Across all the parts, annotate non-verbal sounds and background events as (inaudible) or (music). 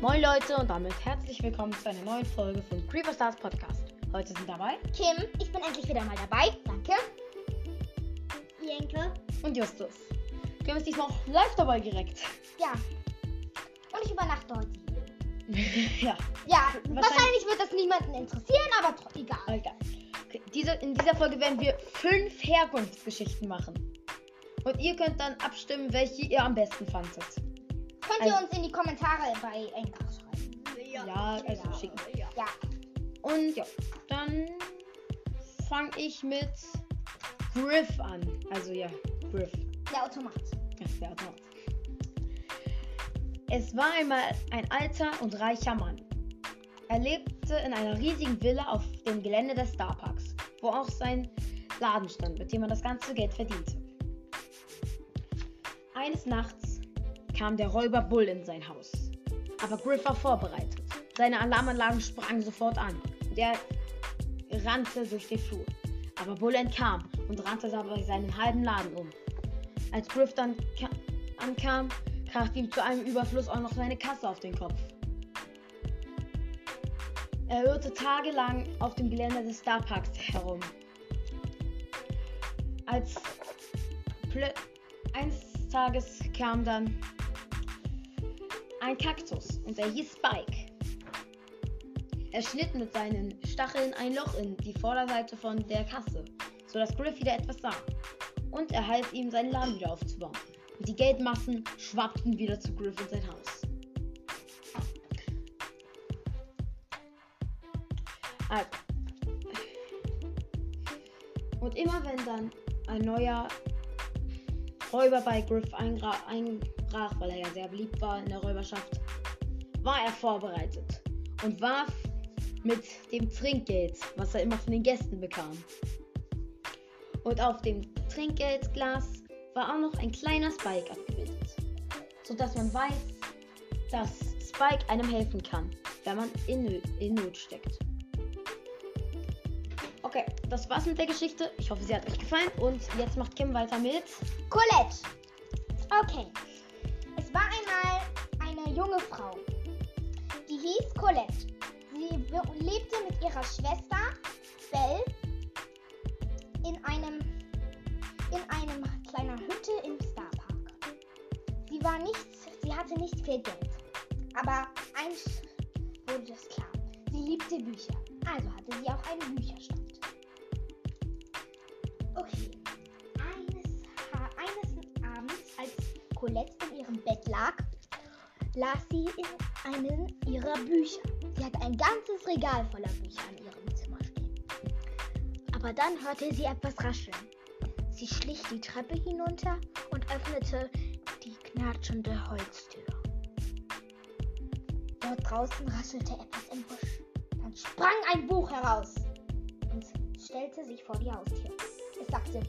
Moin Leute und damit herzlich willkommen zu einer neuen Folge von Creeper Stars Podcast. Heute sind dabei Kim, ich bin endlich wieder mal dabei. Danke. Jenke. und Justus. Kim ist diesmal auch live dabei direkt. Ja. Und ich übernachte heute (laughs) ja, Ja, Wahrscheinlich- wahrscheinlich wird das niemanden interessieren, aber egal. egal. Okay, diese, in dieser Folge werden wir fünf Herkunftsgeschichten machen. Und ihr könnt dann abstimmen, welche ihr am besten fandet. Könnt ihr Also- uns in die Kommentare bei Enka schreiben. Ja, also schicken. Ja. Und ja, dann fange ich mit Griff an. Also ja, Griff. Der Automat. Ja, der Automat. Es war einmal ein alter und reicher Mann. Er lebte in einer riesigen Villa auf dem Gelände des Starparks, wo auch sein Laden stand, mit dem er das ganze Geld verdiente. Eines Nachts kam der Räuber Bull in sein Haus. Aber Griff war vorbereitet. Seine Alarmanlagen sprangen sofort an und er rannte durch den Flur. Aber Bull entkam und rannte dabei seinen halben Laden um. Als Griff dann ka- ankam, traf ihm zu einem Überfluss auch noch seine Kasse auf den Kopf. Er irrte tagelang auf dem Gelände des Starparks herum. Als plö- eines Tages kam dann ein Kaktus und er hieß Spike. Er schnitt mit seinen Stacheln ein Loch in die Vorderseite von der Kasse, sodass Griff wieder etwas sah. Und er half ihm, seinen Laden wieder aufzubauen. Und die Geldmassen schwappten wieder zu Griff in sein Haus. Also. Und immer wenn dann ein neuer Räuber bei Griff einbrach, weil er ja sehr beliebt war in der Räuberschaft, war er vorbereitet und warf mit dem Trinkgeld, was er immer von den Gästen bekam. Und auf dem Trinkgeldglas war auch noch ein kleiner Spike abgebildet, sodass man weiß, dass Spike einem helfen kann, wenn man in, in Not steckt. Okay, das war's mit der Geschichte. Ich hoffe, sie hat euch gefallen. Und jetzt macht Kim weiter mit. Colette. Okay. Es war einmal eine junge Frau. Die hieß Colette. Sie lebte mit ihrer Schwester Belle in einem in einem kleiner Hütte im Starpark. Sie war nicht, sie hatte nicht viel Geld. Aber eins wurde es klar. Sie liebte Bücher. Also hatte sie auch einen Bücherstand. Colette in ihrem Bett lag, las sie in einen ihrer Bücher. Sie hatte ein ganzes Regal voller Bücher in ihrem Zimmer stehen. Aber dann hörte sie etwas rascheln. Sie schlich die Treppe hinunter und öffnete die knatschende Holztür. Dort draußen raschelte etwas im Busch. Dann sprang ein Buch heraus und stellte sich vor die Haustür. Es sagte,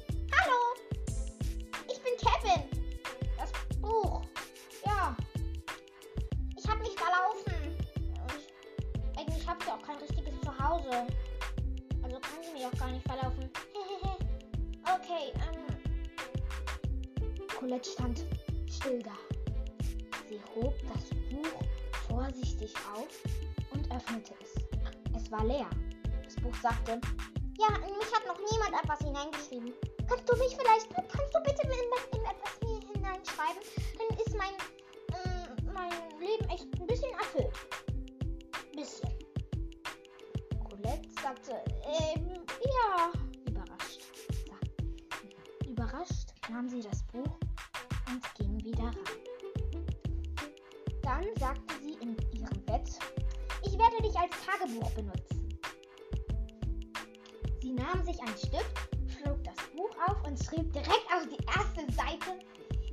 Zuhause. Also kann sie mich auch gar nicht verlaufen. (laughs) okay, ähm. Colette stand still da. Sie hob das Buch vorsichtig auf und öffnete es. Es war leer. Das Buch sagte, ja, in mich hat noch niemand etwas hineingeschrieben. Kannst du mich vielleicht, kannst du bitte in, in etwas hineinschreiben? Dann ist mein, ähm, mein Leben echt ein bisschen erfüllt. Bisschen. Sagte, ähm, ja. Überrascht. Sa- Überrascht nahm sie das Buch und ging wieder rein. Dann sagte sie in ihrem Bett, ich werde dich als Tagebuch benutzen. Sie nahm sich ein Stift, schlug das Buch auf und schrieb direkt auf die erste Seite,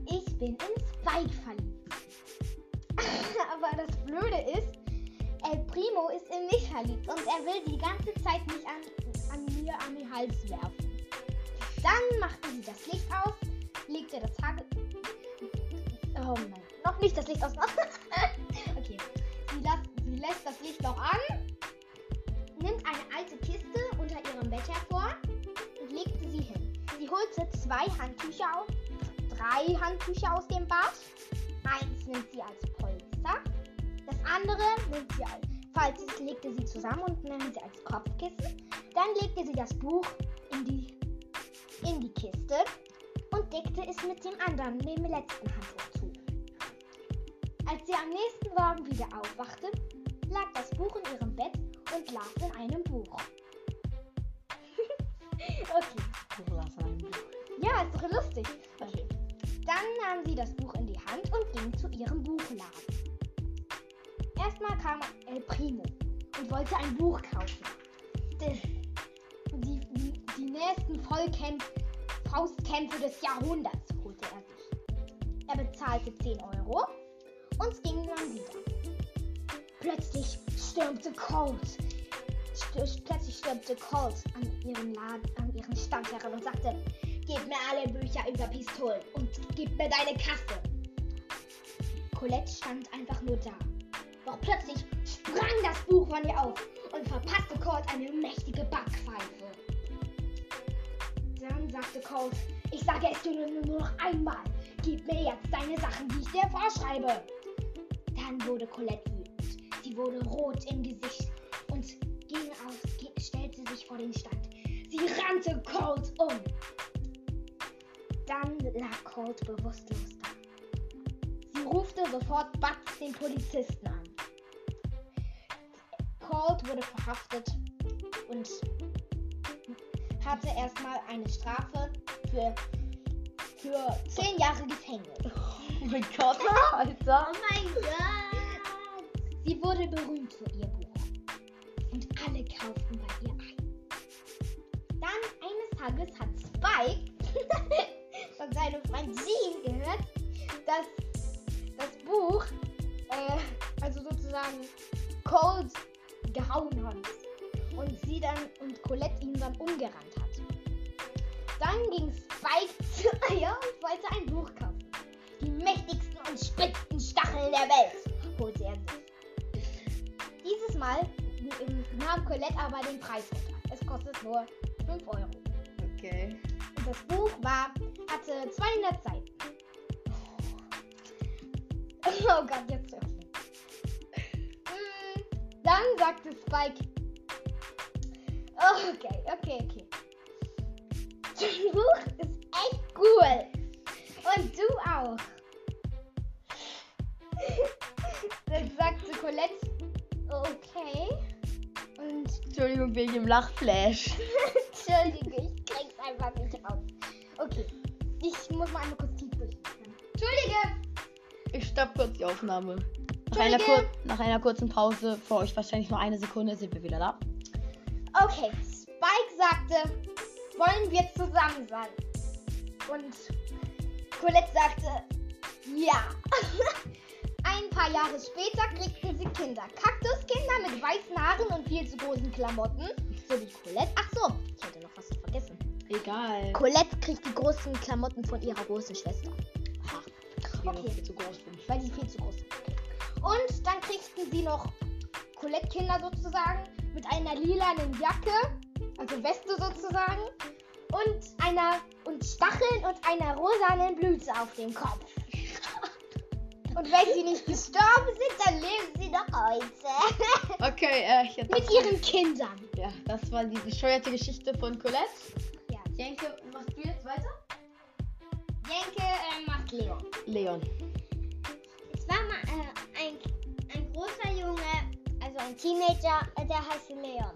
ich bin in Spike verliebt. (laughs) Aber das Blöde ist, El Primo ist in mich verliebt und er will die ganze Zeit mich an, an mir an den Hals werfen. Dann machte sie das Licht aus, legte das Tage... Oh nein, noch nicht das Licht aus. (laughs) okay. Sie, las, sie lässt das Licht noch an, nimmt eine alte Kiste unter ihrem Bett hervor und legte sie hin. Sie holte zwei Handtücher auf, drei Handtücher aus dem Bad. Eins nimmt sie als andere nimmt sie als, falls es legte sie zusammen und nahm sie als Kopfkissen. Dann legte sie das Buch in die, in die Kiste und deckte es mit dem anderen, dem letzten Handtuch zu. Als sie am nächsten Morgen wieder aufwachte, lag das Buch in ihrem Bett und las in einem Buch. (laughs) okay. Du Buch. Ja, ist doch lustig. Okay. Dann nahm sie das Buch in die Hand und ging zu ihrem Buchladen. Erstmal kam El Primo und wollte ein Buch kaufen. Die, die, die, nächsten Vollkämpf, Faustkämpfe des Jahrhunderts holte er sich. Er bezahlte 10 Euro und ging dann wieder. Plötzlich stürmte Colt. Plötzlich stürmte Colt an ihren, Laden, an ihren Stand heran und sagte, Gib mir alle Bücher über Pistolen und gib mir deine Kasse. Colette stand einfach nur da. Doch plötzlich sprang das Buch von ihr auf und verpasste Colt eine mächtige Backpfeife. Dann sagte Colt, ich sage es dir nur noch einmal. Gib mir jetzt deine Sachen, die ich dir vorschreibe. Dann wurde Colette wütend. Sie wurde rot im Gesicht und ging ge- stellte sich vor den Stand. Sie rannte Colt um. Dann lag Colt bewusstlos da. Sie rufte sofort Batz den Polizisten an. Colt wurde verhaftet und hatte erstmal eine Strafe für, für 10 Jahre Gefängnis. Oh mein Gott, Alter. mein Gott! Sie wurde berühmt für ihr Buch. Und alle kauften bei ihr ein. Dann eines Tages hat Spike (laughs) von seinem Freund Jean gehört, dass das Buch, äh, also sozusagen Cold gehauen hat. Und sie dann und Colette ihn dann umgerannt hat. Dann ging Spike zu (laughs) ihr und wollte ein Buch kaufen. Die mächtigsten und spitzten Stacheln der Welt, holte er sich. Dieses Mal ähm, nahm Colette aber den Preis runter. Es kostet nur 5 Euro. Okay. Und das Buch war, hatte 200 Seiten. Oh Gott, jetzt öffnen. Dann sagte Spike. Oh, okay, okay, okay. Das Buch ist echt cool. Und du auch. Dann sagte Colette. Okay. Und Entschuldigung wegen dem Lachflash. (laughs) Entschuldige, ich krieg's einfach nicht auf. Okay. Ich muss mal einmal kurz tief durchatmen. Entschuldige! Ich stopp kurz die Aufnahme. Nach einer, nach einer kurzen Pause, für euch wahrscheinlich nur eine Sekunde, sind wir wieder da. Okay, Spike sagte, wollen wir zusammen sein? Und Colette sagte, ja. (laughs) Ein paar Jahre später kriegten sie Kinder. Kaktuskinder mit weißen Haaren und viel zu großen Klamotten. So wie Colette. Ach so, ich hätte noch was vergessen. Egal. Colette kriegt die großen Klamotten von ihrer großen Schwester. Ha, Okay. weil die viel zu groß sind. Und dann kriegten sie noch Colette-Kinder sozusagen mit einer lilanen Jacke, also Weste sozusagen, und einer und Stacheln und einer rosanen Blüte auf dem Kopf. (laughs) Und wenn sie nicht gestorben sind, dann leben sie noch heute. (laughs) Okay, äh, jetzt. mit ihren Kindern. Ja, das war die bescheuerte Geschichte von Colette. Ja. Jenke, machst du jetzt weiter? Jenke äh, macht Leon. Leon. War mal äh, ein, ein großer Junge, also ein Teenager, äh, der heißt Leon.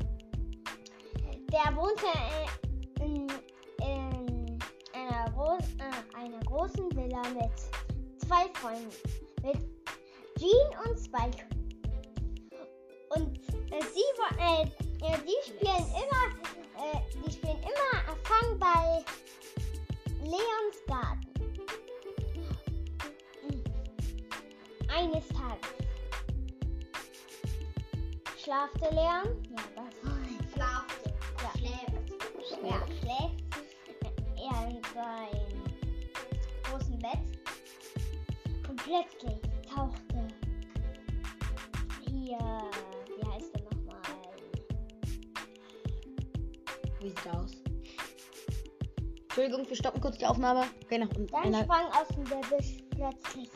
Der wohnte äh, in, in einer, groß, äh, einer großen Villa mit zwei Freunden. Mit Jean und Spike. Und äh, sie, äh, äh, die spielen immer, die spielen immer Fang bei Leons Eines Tages schlafte Leon. Ja, das (laughs) war schlafte. Ja. Schläft. Ja, schläft. Er in seinem großen Bett. Und plötzlich tauchte hier, wie heißt er nochmal? Wie sieht er aus? Entschuldigung, wir stoppen kurz die Aufnahme. Okay, nach unten. Dann sprang aus dem Gebüsch plötzlich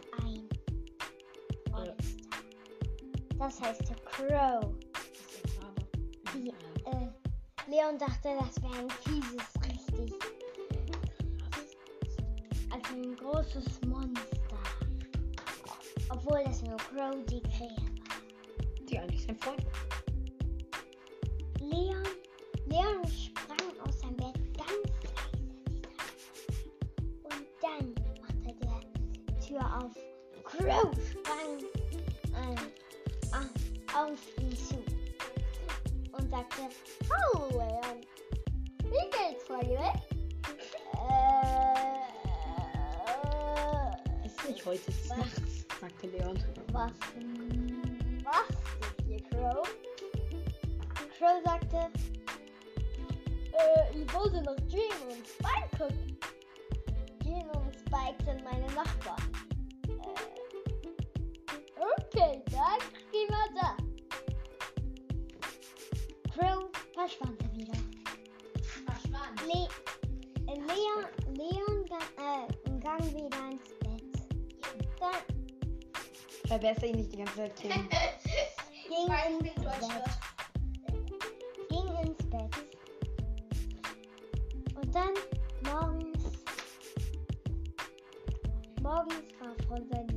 Das heißt Crow. Die, äh, Leon dachte, das wäre ein fieses, richtig. Also ein großes Monster. Obwohl das nur Crow die Krähe war. Die eigentlich sein Freund. Leon, Leon sprang aus seinem Bett ganz leise. Und dann machte der Tür auf. Crow sprang äh, auf ihn zu und sagte, Hallo Leon, wie geht's bei dir? Äh, Ist nicht heute, es ist nachts, sagte Leon. was machst du hier, Crow? Crow sagte, äh, ich wollte noch Jean und Spike gucken. Jean und Spike sind meine Nachbarn. Äh, okay, dann Verschwand wieder. Verschwand. Le äh, Leon, Leon ga äh, gang wieder ins Bett. Dann Verbessere ihn nicht die ganze Zeit, (laughs) ging ins. Bett. Ging ins Bett. Und dann morgens. Morgens war vor seiner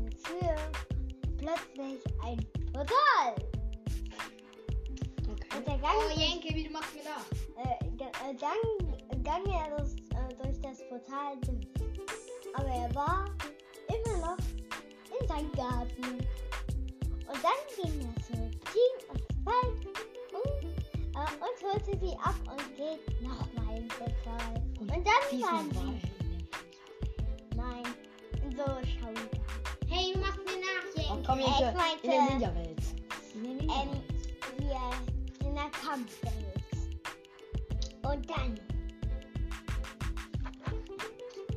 Oh, Jenke, wie du machst mir nach. äh, ga- äh, Gang, Gang er das, äh, durch das Portal. Aber er war immer noch in seinem Garten. Und dann ging er zu Jean und Spike und, äh, und holte sie ab und geht nochmal ins Portal. Und, dann Diesmal waren war sie. Nein, in so Schau. Hey, du machst mir nach, Oh, Jenke. komm, Ich meinte- in der Ninja-Welt. In der Ähm, Der Kampfwelt. Und dann.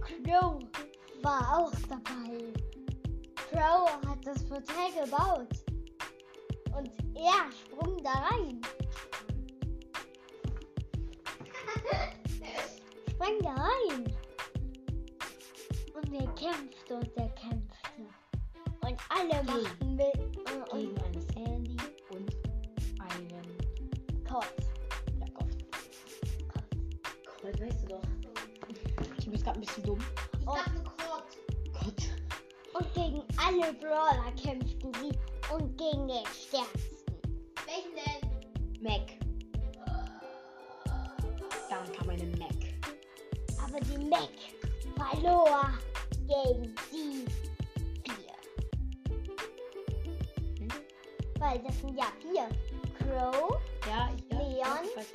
Crow war auch dabei. Crow hat das Portal gebaut. Und er sprung da rein. (laughs) Sprang da rein. Und er kämpfte und er kämpfte. Und alle machten mit. äh, Und Kopf. Ja, Gott. Gott, weißt du doch. Ich bin gerade ein bisschen dumm. Ich Oh. dachte Krott. Gott. Und gegen alle Brawler kämpften sie und gegen den stärksten. Welchen denn? Mac. Dann kam eine Mac. Aber die Mac verlor gegen die vier. Hm? Weil das sind ja vier. Crow Ja, ich ja, Leon? Weiß.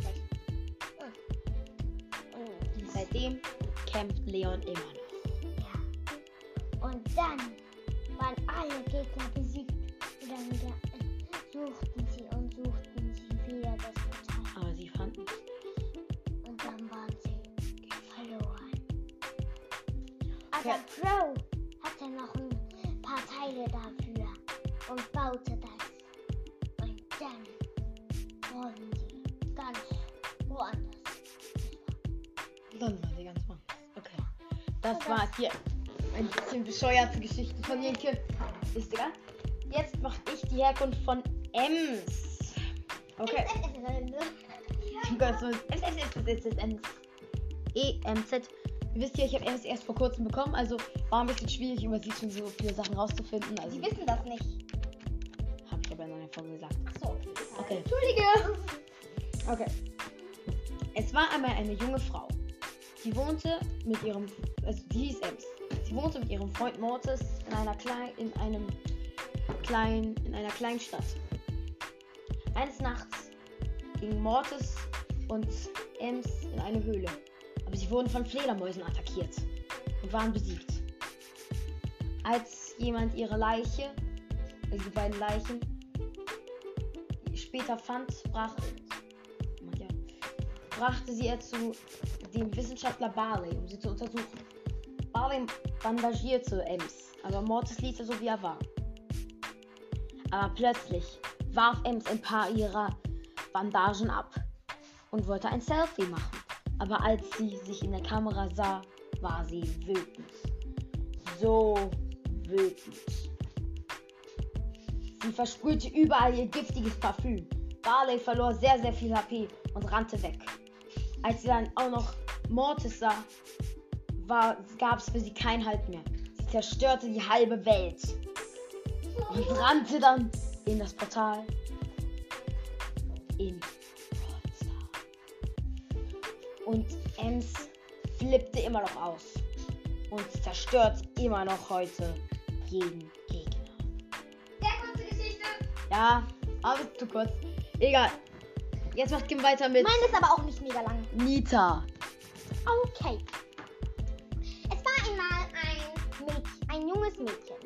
und, Seitdem kämpft Leon immer noch. ja. und dann waren alle Gegner besiegt. Und dann ja, suchten sie und suchten sie wieder das Portal. Aber sie fanden Und dann waren sie verloren. Aber Okay. Crow hatte noch ein paar Teile dafür und baute das. Und dann wurden Dann war sie ganz woanders. Okay. Das war hier ein bisschen bescheuerte Geschichte von Jenke. Ist egal. Jetzt mache ich die Herkunft von Ems. Okay. (laughs) Ems. E, M, Z. Ihr wisst ja, ich habe Ems erst vor kurzem bekommen, also war ein bisschen schwierig, über sie schon so viele Sachen rauszufinden. Also, Sie wissen das nicht. habe ich aber in einer Folge gesagt. Achso. Okay. Entschuldige. Okay. Es war einmal eine junge Frau. Die wohnte mit ihrem, also die hieß Ems. Sie wohnte mit ihrem Freund Mortis in einer kleinen, in einem kleinen, in einer kleinen Stadt. Eines Nachts gingen Mortis und Ems in eine Höhle. Aber sie wurden von Fledermäusen attackiert und waren besiegt. Als jemand ihre Leiche, also die beiden Leichen, später fand, brach, brachte sie er zu dem Wissenschaftler Barley, um sie zu untersuchen. Barley bandagierte Ems, aber Mortis ließ er so wie er war. Aber plötzlich warf Ems ein paar ihrer Bandagen ab und wollte ein Selfie machen. Aber als sie sich in der Kamera sah, war sie wütend. So wütend. und versprühte überall ihr giftiges Parfüm. Barley verlor sehr, sehr viel HP und rannte weg. Als sie dann auch noch Mortis sah, gab es für sie keinen Halt mehr. Sie zerstörte die halbe Welt und rannte dann in das Portal in. Und Ems flippte immer noch aus und zerstört immer noch heute jeden Gegner. Sehr kurze Geschichte. Ja, aber zu kurz. Egal. Jetzt macht Kim weiter mit Meine ist aber auch nicht mega lang. Nita. Okay. Es war einmal ein Mädchen, ein junges Mädchen.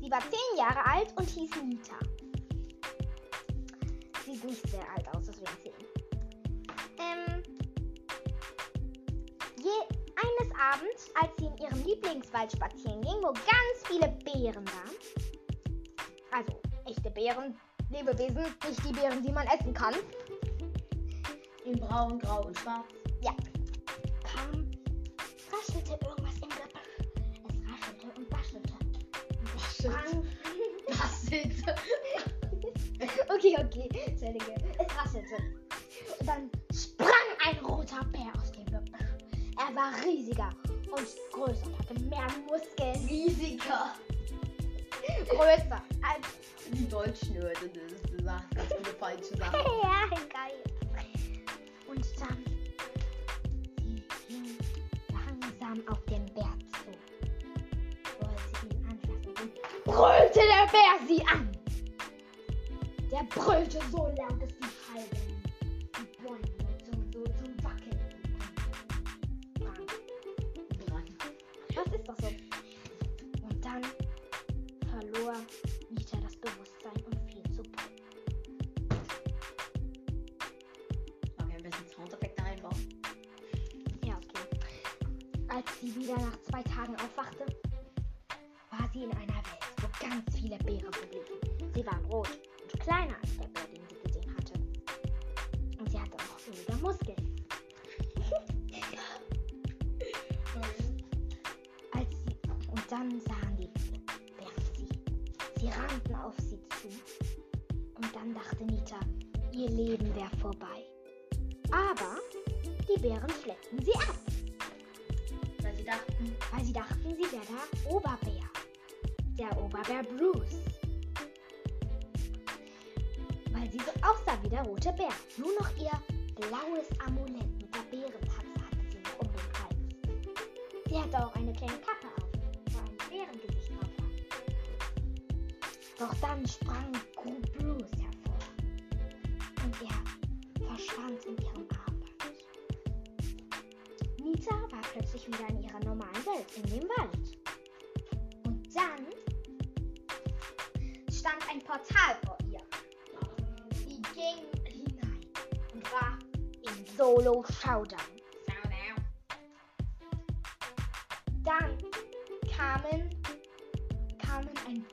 Sie war zehn Jahre alt und hieß Nita. Sieht nicht sehr alt aus, deswegen zehn. Ähm, je, eines Abends, als sie in ihrem Lieblingswald spazieren ging, wo ganz viele Beeren waren, also echte Beeren, Lebewesen, nicht die Beeren, die man essen kann, In braun, grau und schwarz. kam, raschelte irgendwas im Gebüsch. Es raschelte und waschelte. Sprang. Rasselte. Okay, okay, Entschuldige. Es rasselte. Und dann sprang ein roter Bär aus dem Gebüsch. Er war riesiger und größer und hatte mehr Muskeln. Riesiger. Größer als. Die Deutschen gesagt, das ist eine falsche Sache. ja, geil. Und dann. Sie ging langsam auf den Bär zu. Wollte ihn anfassen. Und brüllte der Bär sie an. Der brüllte so laut, Als sie wieder nach zwei Tagen aufwachte, war sie in einer Welt, wo ganz viele Beeren verblieben. Sie waren rot und kleiner als der Bär, den sie gesehen hatte. Und sie hatte auch weniger Muskeln. (laughs) Als sie, und dann sahen die Bären sie. Sie rannten auf sie zu. Und dann dachte Nita, ihr Leben wäre vorbei. Aber die Bären schleppten sie ab, dachten, weil sie dachten, sie wäre der Oberbär. Der Oberbär Bruce. Weil sie so aussah wie der rote Bär. Nur noch ihr blaues Amulett mit der Bärentatze hatte sie noch um den Hals. Sie hatte auch eine kleine Kappe auf, wo ein Bärengesicht drauf war. Doch dann sprang Bruce hervor. Und er verschwand in ihrem Armband. Nita war plötzlich wieder in ihrer normalen Welt, in dem Wald. Und dann stand ein Portal vor ihr. Sie ging hinein und war in Solo Showdown. Dann kamen, kamen ein,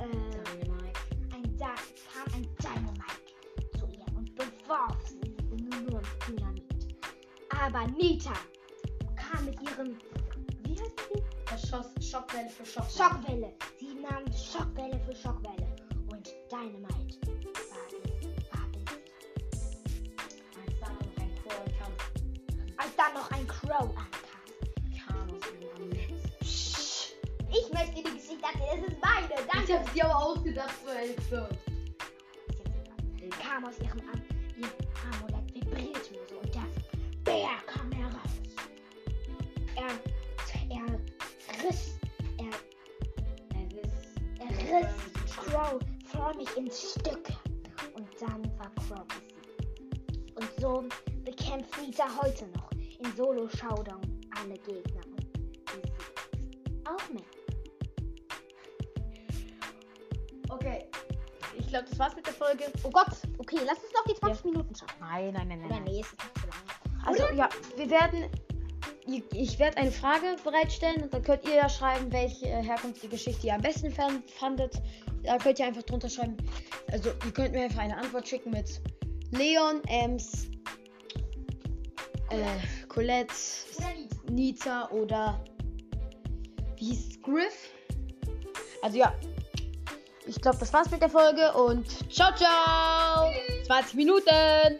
äh, Dynamite. ein da kam ein Dynamite zu ihr und bewarf sie nur mit Dynamit. Aber Nita ihrem, wie heißt sie? Verschoss Schockwelle für Schockwelle. Schockwelle. Sie nahm Schockwelle für Schockwelle und Dynamite war sie. Als dann noch ein Crow kam, Als dann noch ein Crow ankam. Ich möchte die Geschichte erzählen, es ist meine, Ich danke. hab's dir aber ausgedacht. Ist jetzt egal. kam aus ihrem Showdown alle Gegner und besiegt auch mit. Okay. Ich glaube, das war's mit der Folge. Oh Gott, okay, lass uns doch die 20 Minuten schaffen. Nein, nein, nein, Oder nee, es ist nicht zu lang. Also ja, wir werden. Ich, ich werde eine Frage bereitstellen und dann könnt ihr ja schreiben, welche Herkunft die Geschichte ihr am besten fan- fandet. Da könnt ihr einfach drunter schreiben. Also ihr könnt mir einfach eine Antwort schicken mit Leon, Ems, äh, Colette, oder Nita oder wie hieß Griff? Also ja, ich glaube, das war's mit der Folge und ciao, ciao! Tschüss. 20 Minuten!